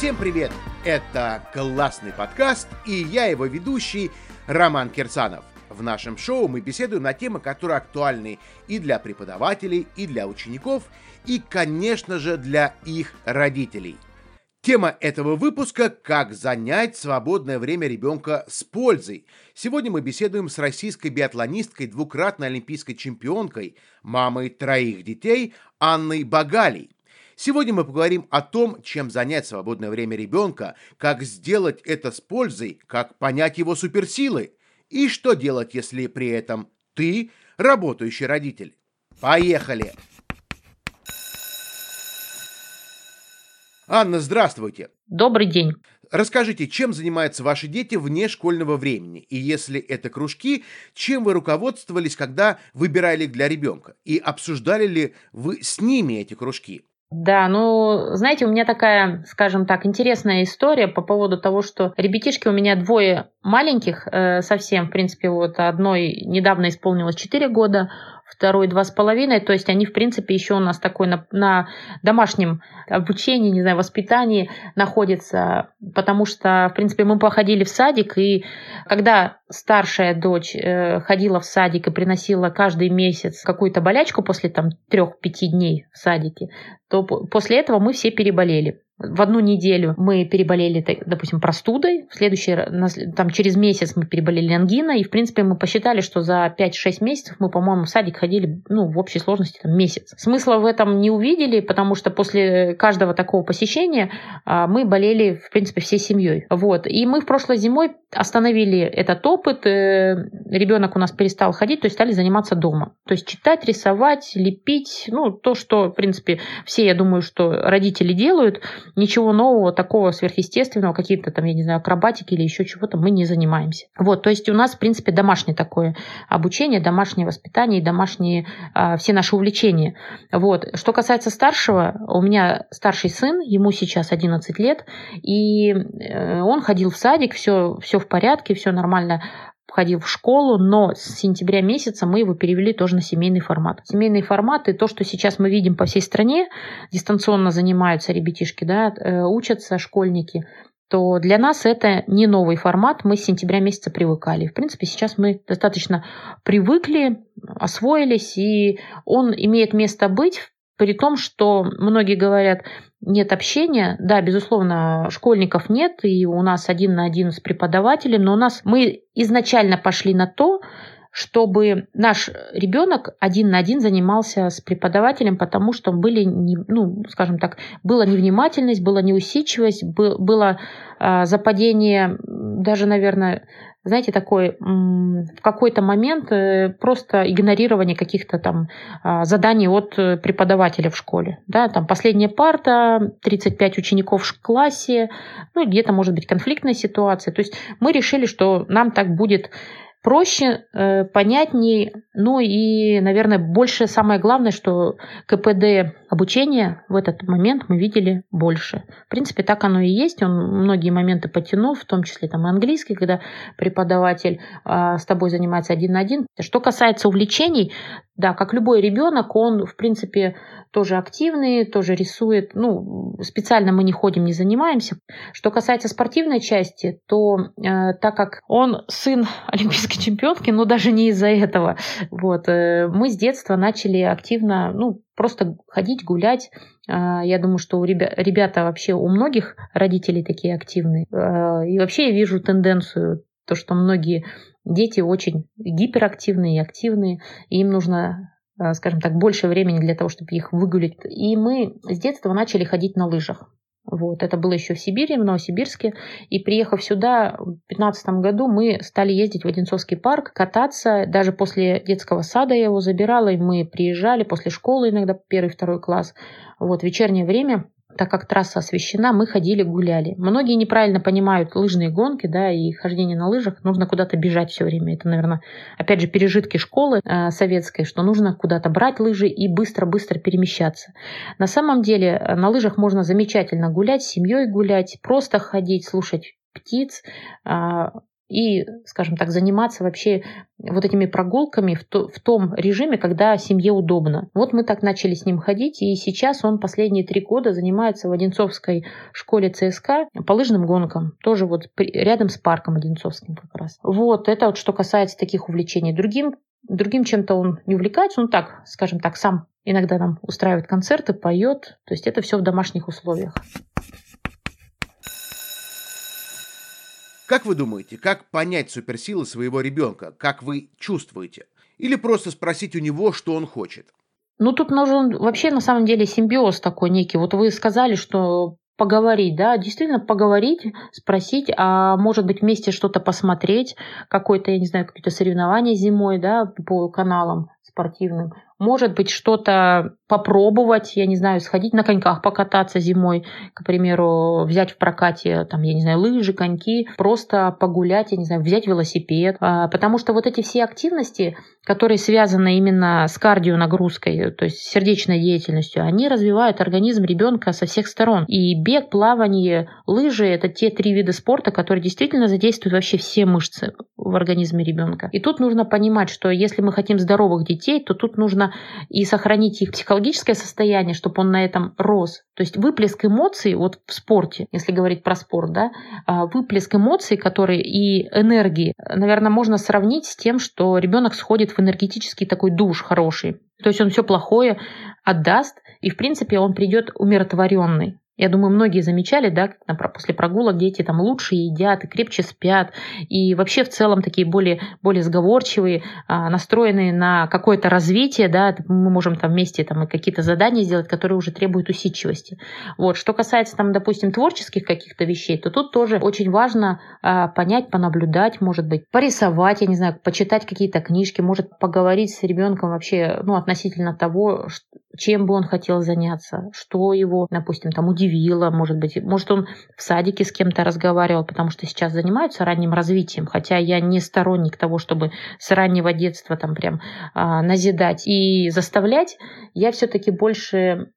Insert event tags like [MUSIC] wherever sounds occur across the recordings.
Всем привет! Это классный подкаст, и я его ведущий Роман Кирсанов. В нашем шоу мы беседуем на темы, которые актуальны и для преподавателей, и для учеников, и, конечно же, для их родителей. Тема этого выпуска – как занять свободное время ребенка с пользой. Сегодня мы беседуем с российской биатлонисткой, двукратной олимпийской чемпионкой, мамой троих детей Анной Багалей – Сегодня мы поговорим о том, чем занять свободное время ребенка, как сделать это с пользой, как понять его суперсилы и что делать, если при этом ты работающий родитель. Поехали! Анна, здравствуйте. Добрый день. Расскажите, чем занимаются ваши дети вне школьного времени? И если это кружки, чем вы руководствовались, когда выбирали их для ребенка? И обсуждали ли вы с ними эти кружки? Да, ну, знаете, у меня такая, скажем так, интересная история по поводу того, что ребятишки у меня двое маленьких э, совсем, в принципе, вот одной недавно исполнилось 4 года, второй два с половиной, то есть они, в принципе, еще у нас такой на, на домашнем обучении, не знаю, воспитании находятся, потому что, в принципе, мы походили в садик, и когда старшая дочь э, ходила в садик и приносила каждый месяц какую-то болячку после там трех-пяти дней в садике, то после этого мы все переболели в одну неделю мы переболели, допустим, простудой, в следующий, там, через месяц мы переболели ангиной, и, в принципе, мы посчитали, что за 5-6 месяцев мы, по-моему, в садик ходили, ну, в общей сложности там, месяц. Смысла в этом не увидели, потому что после каждого такого посещения а, мы болели, в принципе, всей семьей. Вот. И мы в прошлой зимой остановили этот опыт, э, ребенок у нас перестал ходить, то есть стали заниматься дома. То есть читать, рисовать, лепить, ну, то, что, в принципе, все, я думаю, что родители делают, ничего нового, такого сверхъестественного, какие-то там, я не знаю, акробатики или еще чего-то мы не занимаемся. Вот, то есть у нас, в принципе, домашнее такое обучение, домашнее воспитание и домашние а, все наши увлечения. Вот. Что касается старшего, у меня старший сын, ему сейчас 11 лет, и э, он ходил в садик, все, все в порядке, все нормально ходил в школу, но с сентября месяца мы его перевели тоже на семейный формат. Семейный формат и то, что сейчас мы видим по всей стране, дистанционно занимаются ребятишки, да, э, учатся школьники, то для нас это не новый формат, мы с сентября месяца привыкали. В принципе, сейчас мы достаточно привыкли, освоились, и он имеет место быть, при том, что многие говорят, нет общения. Да, безусловно, школьников нет, и у нас один на один с преподавателем, но у нас мы изначально пошли на то, чтобы наш ребенок один на один занимался с преподавателем, потому что были, ну, скажем так, была невнимательность, была неусидчивость, было а, западение, даже, наверное, знаете, такой в какой-то момент э, просто игнорирование каких-то там а, заданий от э, преподавателя в школе. Да, там последняя парта, 35 учеников в классе, ну, где-то может быть конфликтная ситуация. То есть мы решили, что нам так будет проще, э, понятнее, ну и, наверное, больше самое главное, что КПД обучения в этот момент мы видели больше. В принципе, так оно и есть. Он многие моменты потянул, в том числе там английский, когда преподаватель э, с тобой занимается один на один. Что касается увлечений, да, как любой ребенок, он, в принципе, тоже активный, тоже рисует. Ну, специально мы не ходим, не занимаемся. Что касается спортивной части, то э, так как он сын [LAUGHS] олимпийской чемпионки, но даже не из-за этого, вот, э, мы с детства начали активно, ну, просто ходить, гулять. Э, я думаю, что у ребя- ребята вообще, у многих родителей такие активные. Э, и вообще я вижу тенденцию, то, что многие дети очень гиперактивные и активные, и им нужно Э, скажем так, больше времени для того, чтобы их выгулить. И мы с детства начали ходить на лыжах. Вот, это было еще в Сибири, в Новосибирске. И приехав сюда в 2015 году, мы стали ездить в Одинцовский парк, кататься. Даже после детского сада я его забирала, и мы приезжали после школы иногда, первый, второй класс. Вот, вечернее время так как трасса освещена, мы ходили, гуляли. Многие неправильно понимают лыжные гонки, да, и хождение на лыжах. Нужно куда-то бежать все время. Это, наверное, опять же, пережитки школы э, советской, что нужно куда-то брать лыжи и быстро-быстро перемещаться. На самом деле э, на лыжах можно замечательно гулять, с семьей гулять, просто ходить, слушать птиц, э, и, скажем так, заниматься вообще вот этими прогулками в, то, в том режиме, когда семье удобно. Вот мы так начали с ним ходить, и сейчас он последние три года занимается в Одинцовской школе ЦСКА по лыжным гонкам, тоже вот при, рядом с парком Одинцовским как раз. Вот, это вот что касается таких увлечений. Другим другим чем-то он не увлекается, он так, скажем так, сам иногда нам устраивает концерты, поет, то есть это все в домашних условиях. Как вы думаете, как понять суперсилы своего ребенка? Как вы чувствуете? Или просто спросить у него, что он хочет? Ну, тут нужен вообще на самом деле симбиоз такой некий. Вот вы сказали, что поговорить, да, действительно поговорить, спросить, а может быть вместе что-то посмотреть, какое-то, я не знаю, какие-то соревнования зимой, да, по каналам спортивным. Может быть, что-то попробовать, я не знаю, сходить на коньках покататься зимой, к примеру, взять в прокате, там, я не знаю, лыжи, коньки, просто погулять, я не знаю, взять велосипед. А, потому что вот эти все активности, которые связаны именно с кардионагрузкой, то есть сердечной деятельностью, они развивают организм ребенка со всех сторон. И бег, плавание, лыжи – это те три вида спорта, которые действительно задействуют вообще все мышцы в организме ребенка. И тут нужно понимать, что если мы хотим здоровых детей, то тут нужно и сохранить их психологическое состояние, чтобы он на этом рос. То есть выплеск эмоций, вот в спорте, если говорить про спорт, да, а, выплеск эмоций, которые и энергии, наверное, можно сравнить с тем, что ребенок сходит в энергетический такой душ хороший. То есть он все плохое отдаст, и в принципе он придет умиротворенный. Я думаю, многие замечали, да, как после прогулок дети там лучше едят и крепче спят, и вообще в целом такие более, более сговорчивые, а, настроенные на какое-то развитие, да, мы можем там вместе там и какие-то задания сделать, которые уже требуют усидчивости. Вот. Что касается там, допустим, творческих каких-то вещей, то тут тоже очень важно а, понять, понаблюдать, может быть, порисовать, я не знаю, почитать какие-то книжки, может поговорить с ребенком вообще, ну, относительно того, чем бы он хотел заняться, что его, допустим, там удивило, может быть, может он в садике с кем-то разговаривал, потому что сейчас занимаются ранним развитием, хотя я не сторонник того, чтобы с раннего детства там прям а, назидать и заставлять, я все-таки больше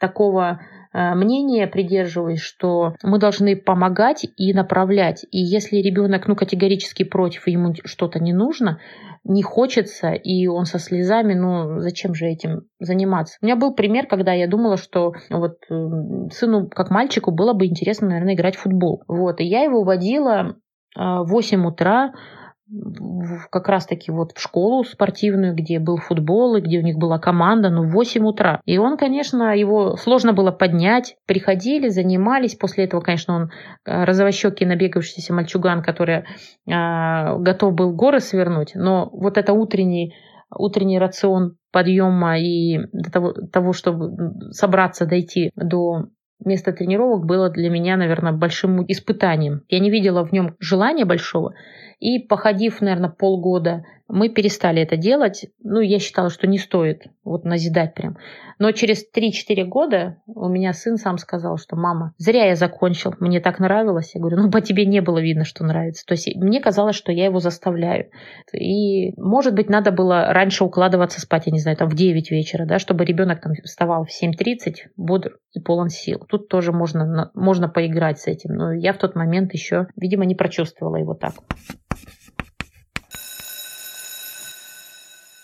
такого а, мнения придерживаюсь, что мы должны помогать и направлять. И если ребенок ну, категорически против, ему что-то не нужно, не хочется, и он со слезами, ну зачем же этим заниматься? У меня был пример, когда я думала, что вот эм, сыну, как мальчику, было бы интересно, наверное, играть в футбол. Вот, и я его водила а, в 8 утра как раз-таки вот в школу спортивную, где был футбол, и где у них была команда, ну, в 8 утра. И он, конечно, его сложно было поднять. Приходили, занимались. После этого, конечно, он э, розовощекий набегавшийся мальчуган, который э, готов был горы свернуть. Но вот это утренний, утренний рацион подъема и до того, того, чтобы собраться, дойти до места тренировок было для меня, наверное, большим испытанием. Я не видела в нем желания большого, и походив, наверное, полгода, мы перестали это делать. Ну, я считала, что не стоит вот назидать прям. Но через 3-4 года у меня сын сам сказал, что мама, зря я закончил, мне так нравилось. Я говорю, ну, по тебе не было видно, что нравится. То есть мне казалось, что я его заставляю. И, может быть, надо было раньше укладываться спать, я не знаю, там в 9 вечера, да, чтобы ребенок там вставал в 7.30, бодр и полон сил. Тут тоже можно, можно поиграть с этим. Но я в тот момент еще, видимо, не прочувствовала его так.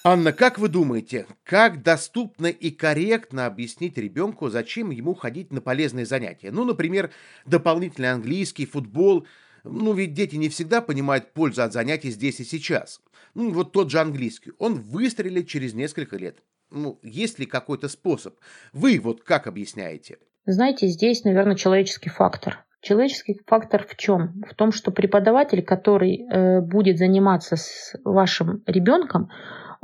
Анна, как вы думаете, как доступно и корректно объяснить ребенку, зачем ему ходить на полезные занятия? Ну, например, дополнительный английский, футбол. Ну, ведь дети не всегда понимают пользу от занятий здесь и сейчас. Ну, вот тот же английский. Он выстрелит через несколько лет. Ну, есть ли какой-то способ? Вы вот как объясняете? Знаете, здесь, наверное, человеческий фактор. Человеческий фактор в чем? В том, что преподаватель, который э, будет заниматься с вашим ребенком,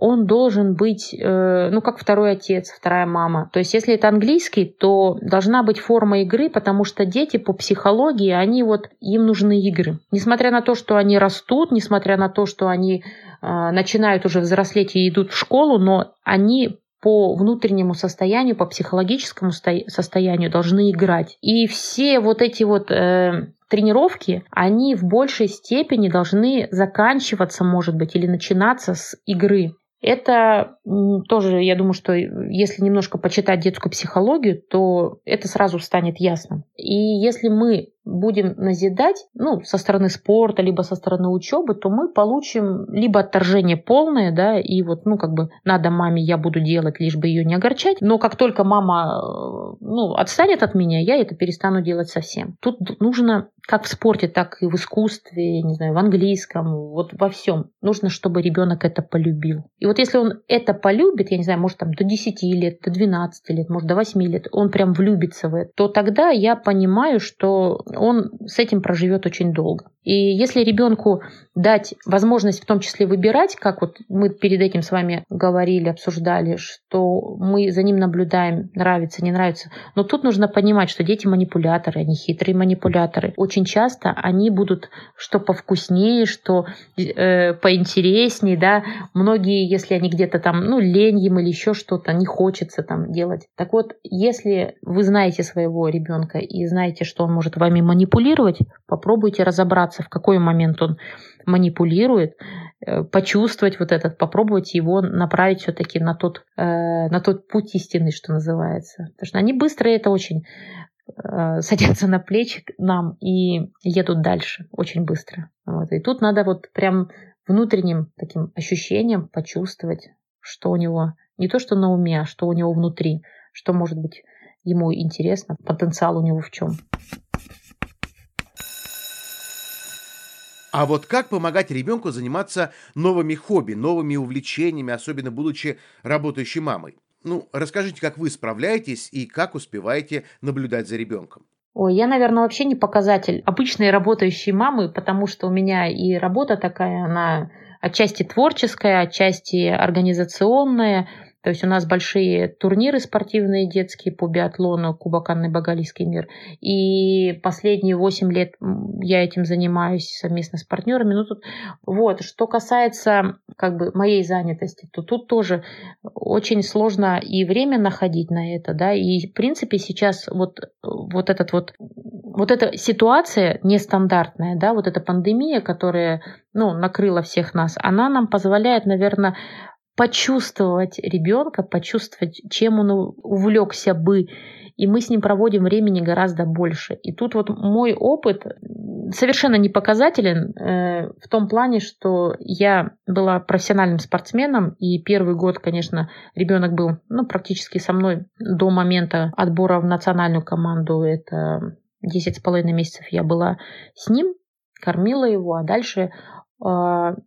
он должен быть, э, ну, как второй отец, вторая мама. То есть, если это английский, то должна быть форма игры, потому что дети по психологии, они вот, им нужны игры. Несмотря на то, что они растут, несмотря на то, что они э, начинают уже взрослеть и идут в школу, но они по внутреннему состоянию, по психологическому состоянию должны играть. И все вот эти вот э, тренировки, они в большей степени должны заканчиваться, может быть, или начинаться с игры. Это тоже, я думаю, что если немножко почитать детскую психологию, то это сразу станет ясно. И если мы будем назидать, ну, со стороны спорта, либо со стороны учебы, то мы получим либо отторжение полное, да, и вот, ну, как бы, надо маме, я буду делать, лишь бы ее не огорчать, но как только мама, э, ну, отстанет от меня, я это перестану делать совсем. Тут нужно как в спорте, так и в искусстве, не знаю, в английском, вот во всем. Нужно, чтобы ребенок это полюбил. И вот если он это полюбит, я не знаю, может там до 10 лет, до 12 лет, может до 8 лет, он прям влюбится в это, то тогда я понимаю, что он с этим проживет очень долго. И если ребенку дать возможность в том числе выбирать, как вот мы перед этим с вами говорили, обсуждали, что мы за ним наблюдаем, нравится, не нравится. Но тут нужно понимать, что дети манипуляторы, они хитрые манипуляторы. Очень часто они будут что повкуснее, что э, поинтереснее, да. Многие, если они где-то там, ну, лень им или еще что-то, не хочется там делать. Так вот, если вы знаете своего ребенка и знаете, что он может вами манипулировать, попробуйте разобраться, в какой момент он манипулирует, э, почувствовать вот этот, попробовать его направить все-таки на тот, э, на тот путь истины, что называется. Потому что они быстро это очень э, садятся на плечи нам и едут дальше очень быстро. Вот. И тут надо вот прям внутренним таким ощущением почувствовать, что у него не то, что на уме, а что у него внутри, что может быть ему интересно, потенциал у него в чем. А вот как помогать ребенку заниматься новыми хобби, новыми увлечениями, особенно будучи работающей мамой? Ну, расскажите, как вы справляетесь и как успеваете наблюдать за ребенком. Ой, я, наверное, вообще не показатель обычной работающей мамы, потому что у меня и работа такая, она отчасти творческая, отчасти организационная. То есть у нас большие турниры спортивные детские по биатлону, Кубок Анны Багалийский мир. И последние 8 лет я этим занимаюсь совместно с партнерами. Ну, тут, вот, что касается как бы моей занятости, то тут тоже очень сложно и время находить на это, да, и в принципе сейчас вот, вот этот вот вот эта ситуация нестандартная, да, вот эта пандемия, которая, ну, накрыла всех нас, она нам позволяет, наверное, почувствовать ребенка, почувствовать, чем он увлекся бы, и мы с ним проводим времени гораздо больше. И тут вот мой опыт совершенно не показателен э, в том плане, что я была профессиональным спортсменом, и первый год, конечно, ребенок был ну, практически со мной до момента отбора в национальную команду. Это 10 с половиной месяцев я была с ним, кормила его, а дальше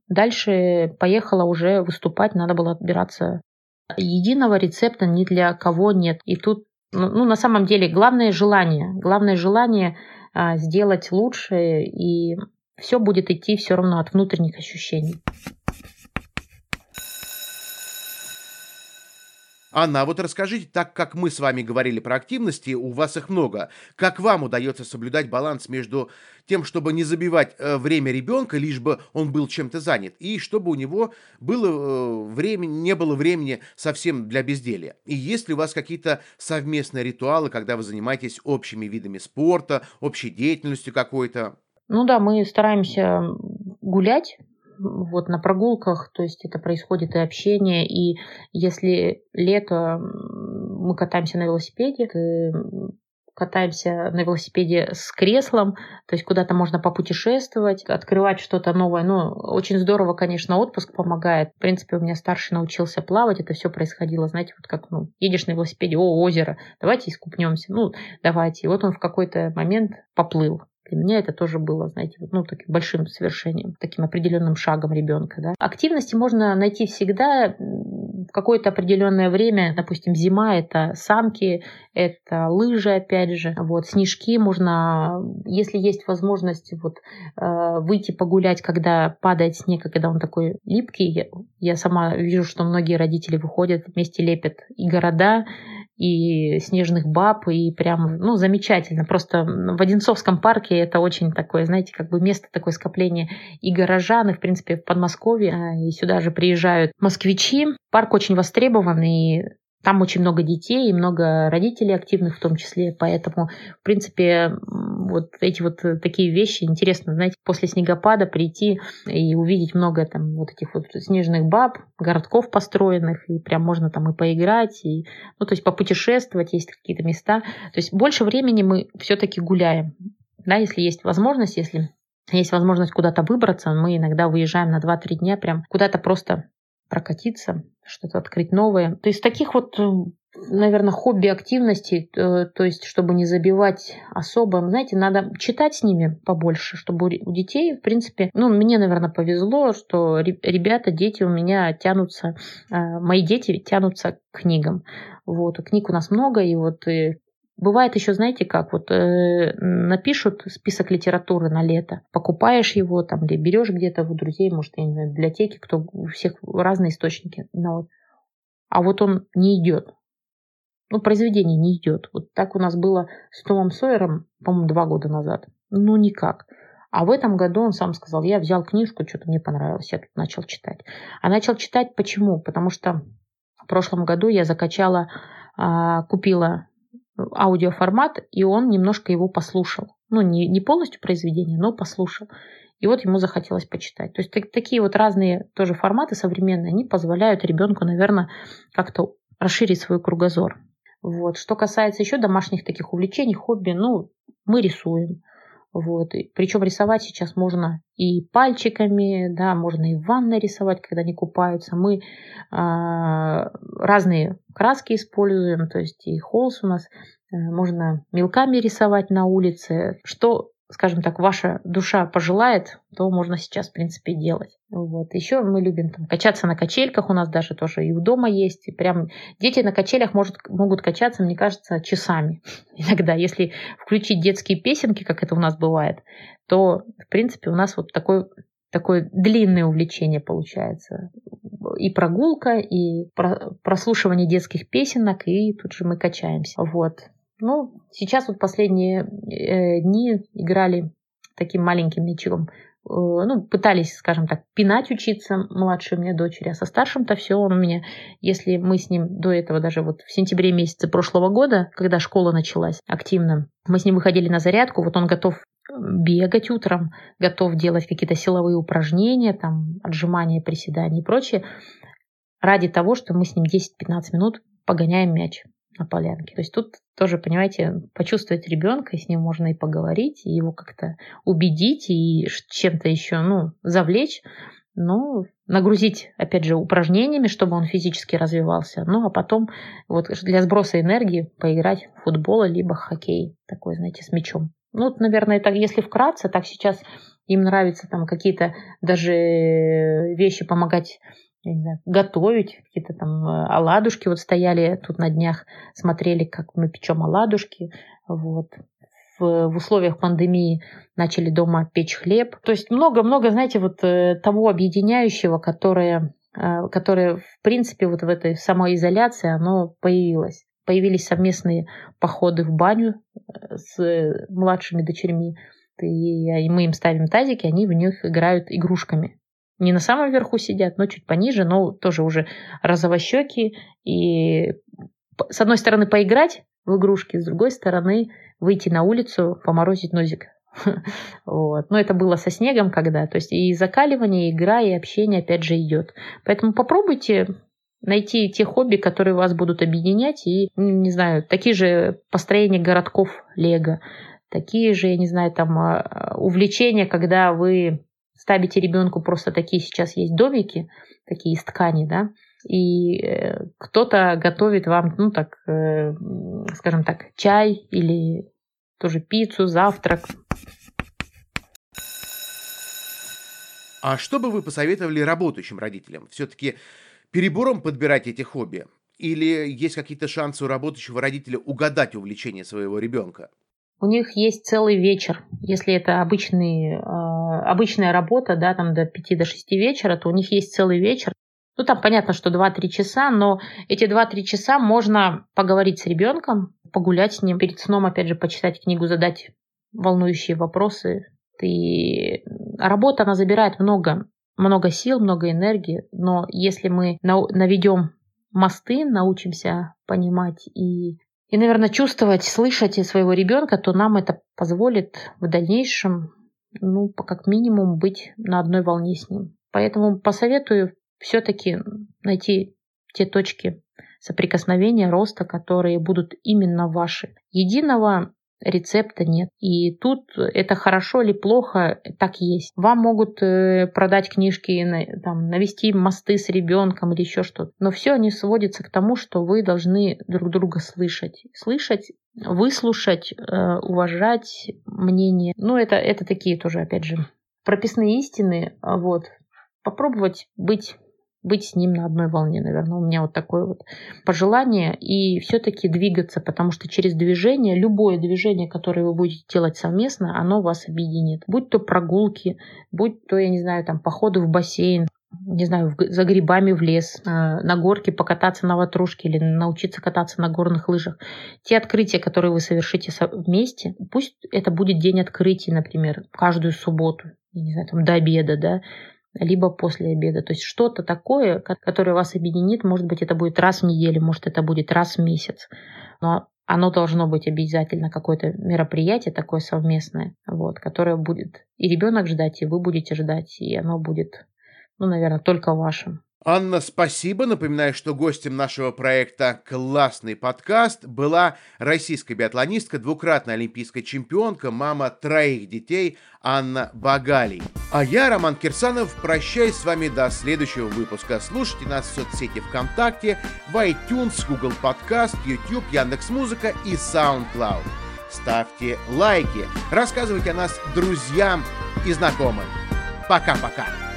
дальше поехала уже выступать, надо было отбираться. Единого рецепта ни для кого нет. И тут, ну, ну на самом деле, главное желание. Главное желание а, сделать лучше, и все будет идти все равно от внутренних ощущений. Анна, а вот расскажите, так как мы с вами говорили про активности, у вас их много, как вам удается соблюдать баланс между тем, чтобы не забивать э, время ребенка, лишь бы он был чем-то занят, и чтобы у него было э, время, не было времени совсем для безделья? И есть ли у вас какие-то совместные ритуалы, когда вы занимаетесь общими видами спорта, общей деятельностью какой-то? Ну да, мы стараемся гулять вот на прогулках, то есть это происходит и общение, и если лето мы катаемся на велосипеде, катаемся на велосипеде с креслом, то есть куда-то можно попутешествовать, открывать что-то новое. Ну, очень здорово, конечно, отпуск помогает. В принципе, у меня старший научился плавать, это все происходило, знаете, вот как, ну, едешь на велосипеде, о, озеро, давайте искупнемся, ну, давайте. И вот он в какой-то момент поплыл. Для меня это тоже было, знаете, ну, таким большим совершением, таким определенным шагом ребенка. Да. Активности можно найти всегда в какое-то определенное время. Допустим, зима – это самки, это лыжи, опять же. Вот, снежки можно, если есть возможность вот, э, выйти погулять, когда падает снег, когда он такой липкий. Я сама вижу, что многие родители выходят, вместе лепят и города, и снежных баб, и прям, ну, замечательно. Просто в Одинцовском парке это очень такое, знаете, как бы место такое скопление и горожан, и, в принципе, в Подмосковье, а, и сюда же приезжают москвичи. Парк очень востребован, и там очень много детей и много родителей активных в том числе, поэтому, в принципе, вот эти вот э, такие вещи интересно, знаете, после снегопада прийти и увидеть много там вот этих вот снежных баб, городков построенных, и прям можно там и поиграть, и, ну, то есть попутешествовать, есть какие-то места. То есть больше времени мы все-таки гуляем Да, если есть возможность, если есть возможность куда-то выбраться, мы иногда выезжаем на 2-3 дня прям куда-то просто прокатиться, что-то открыть новое. То есть таких вот э, наверное, хобби активности, э, то есть, чтобы не забивать особо, знаете, надо читать с ними побольше, чтобы у детей, в принципе, ну, мне, наверное, повезло, что ребята, дети у меня тянутся, э, мои дети тянутся к книгам. Вот, книг у нас много, и вот Бывает еще, знаете, как вот э, напишут список литературы на лето, покупаешь его там или берешь где-то у друзей, может, я не знаю, в библиотеке, кто у всех разные источники, но вот, а вот он не идет ну, произведение не идет. Вот так у нас было с Томом Сойером, по-моему, два года назад. Ну, никак. А в этом году он сам сказал, я взял книжку, что-то мне понравилось, я тут начал читать. А начал читать почему? Потому что в прошлом году я закачала, а, купила аудиоформат, и он немножко его послушал. Ну, не, не полностью произведение, но послушал. И вот ему захотелось почитать. То есть так, такие вот разные тоже форматы современные, они позволяют ребенку, наверное, как-то расширить свой кругозор. Вот. Что касается еще домашних таких увлечений, хобби, ну, мы рисуем. Вот. Причем рисовать сейчас можно и пальчиками, да, можно и в ванной рисовать, когда они купаются. Мы э, разные краски используем, то есть и холст у нас, э, можно мелками рисовать на улице. Что скажем так, ваша душа пожелает, то можно сейчас, в принципе, делать. Вот. Еще мы любим там, качаться на качельках, у нас даже тоже и у дома есть. И прям дети на качелях может, могут качаться, мне кажется, часами. [LAUGHS] Иногда, если включить детские песенки, как это у нас бывает, то, в принципе, у нас вот такой такое длинное увлечение получается. И прогулка, и прослушивание детских песенок, и тут же мы качаемся. Вот. Ну, сейчас вот последние э, дни играли таким маленьким мячиком. Э, ну, пытались, скажем так, пинать учиться младшей мне дочери, а со старшим-то все, он у меня, если мы с ним до этого, даже вот в сентябре месяце прошлого года, когда школа началась активно, мы с ним выходили на зарядку, вот он готов бегать утром, готов делать какие-то силовые упражнения, там, отжимания, приседания и прочее, ради того, что мы с ним 10-15 минут погоняем мяч на полянке. То есть тут тоже, понимаете, почувствовать ребенка, с ним можно и поговорить, и его как-то убедить, и чем-то еще, ну, завлечь, ну, нагрузить, опять же, упражнениями, чтобы он физически развивался, ну, а потом вот для сброса энергии поиграть в футбол, либо хоккей, такой, знаете, с мячом. Ну, вот, наверное, так, если вкратце, так сейчас им нравится там какие-то даже вещи помогать я не знаю, готовить, какие-то там э, оладушки вот стояли тут на днях, смотрели, как мы печем оладушки, вот. В, в условиях пандемии начали дома печь хлеб. То есть много-много, знаете, вот э, того объединяющего, которое, э, которое в принципе вот в этой самоизоляции оно появилось. Появились совместные походы в баню с младшими дочерьми, и мы им ставим тазики, они в них играют игрушками не на самом верху сидят, но чуть пониже, но тоже уже розовощеки. И с одной стороны поиграть в игрушки, с другой стороны выйти на улицу, поморозить нозик. [LAUGHS] Вот. Но это было со снегом когда. То есть и закаливание, и игра, и общение опять же идет. Поэтому попробуйте найти те хобби, которые вас будут объединять. И, не знаю, такие же построения городков Лего. Такие же, я не знаю, там а, увлечения, когда вы ставите ребенку просто такие сейчас есть домики, такие из ткани, да, и э, кто-то готовит вам, ну так, э, скажем так, чай или тоже пиццу, завтрак. А что бы вы посоветовали работающим родителям? Все-таки перебором подбирать эти хобби? Или есть какие-то шансы у работающего родителя угадать увлечение своего ребенка? У них есть целый вечер. Если это обычный, э, обычная работа, да, там до 5 до 6 вечера, то у них есть целый вечер. Ну, там понятно, что 2-3 часа, но эти 2-3 часа можно поговорить с ребенком, погулять с ним, перед сном, опять же, почитать книгу, задать волнующие вопросы. И работа, она забирает много, много сил, много энергии, но если мы наведем мосты, научимся понимать и и, наверное, чувствовать, слышать своего ребенка, то нам это позволит в дальнейшем, ну, как минимум, быть на одной волне с ним. Поэтому посоветую все-таки найти те точки соприкосновения, роста, которые будут именно ваши. Единого рецепта нет. И тут это хорошо или плохо, так есть. Вам могут э, продать книжки, там, навести мосты с ребенком или еще что-то. Но все они сводятся к тому, что вы должны друг друга слышать. Слышать выслушать, э, уважать мнение. Ну, это, это такие тоже, опять же, прописные истины. Вот. Попробовать быть быть с ним на одной волне, наверное. У меня вот такое вот пожелание. И все-таки двигаться, потому что через движение, любое движение, которое вы будете делать совместно, оно вас объединит. Будь то прогулки, будь то, я не знаю, там, походы в бассейн, не знаю, за грибами в лес, э, на горке покататься на ватрушке или научиться кататься на горных лыжах. Те открытия, которые вы совершите вместе, пусть это будет день открытий, например, каждую субботу, не знаю, там до обеда, да, либо после обеда. То есть что-то такое, которое вас объединит, может быть, это будет раз в неделю, может, это будет раз в месяц. Но оно должно быть обязательно какое-то мероприятие такое совместное, вот, которое будет и ребенок ждать, и вы будете ждать, и оно будет, ну, наверное, только вашим. Анна, спасибо. Напоминаю, что гостем нашего проекта «Классный подкаст» была российская биатлонистка, двукратная олимпийская чемпионка, мама троих детей Анна Багалий. А я, Роман Кирсанов, прощаюсь с вами до следующего выпуска. Слушайте нас в соцсети ВКонтакте, в iTunes, Google Podcast, YouTube, Яндекс.Музыка и SoundCloud. Ставьте лайки, рассказывайте о нас друзьям и знакомым. Пока-пока.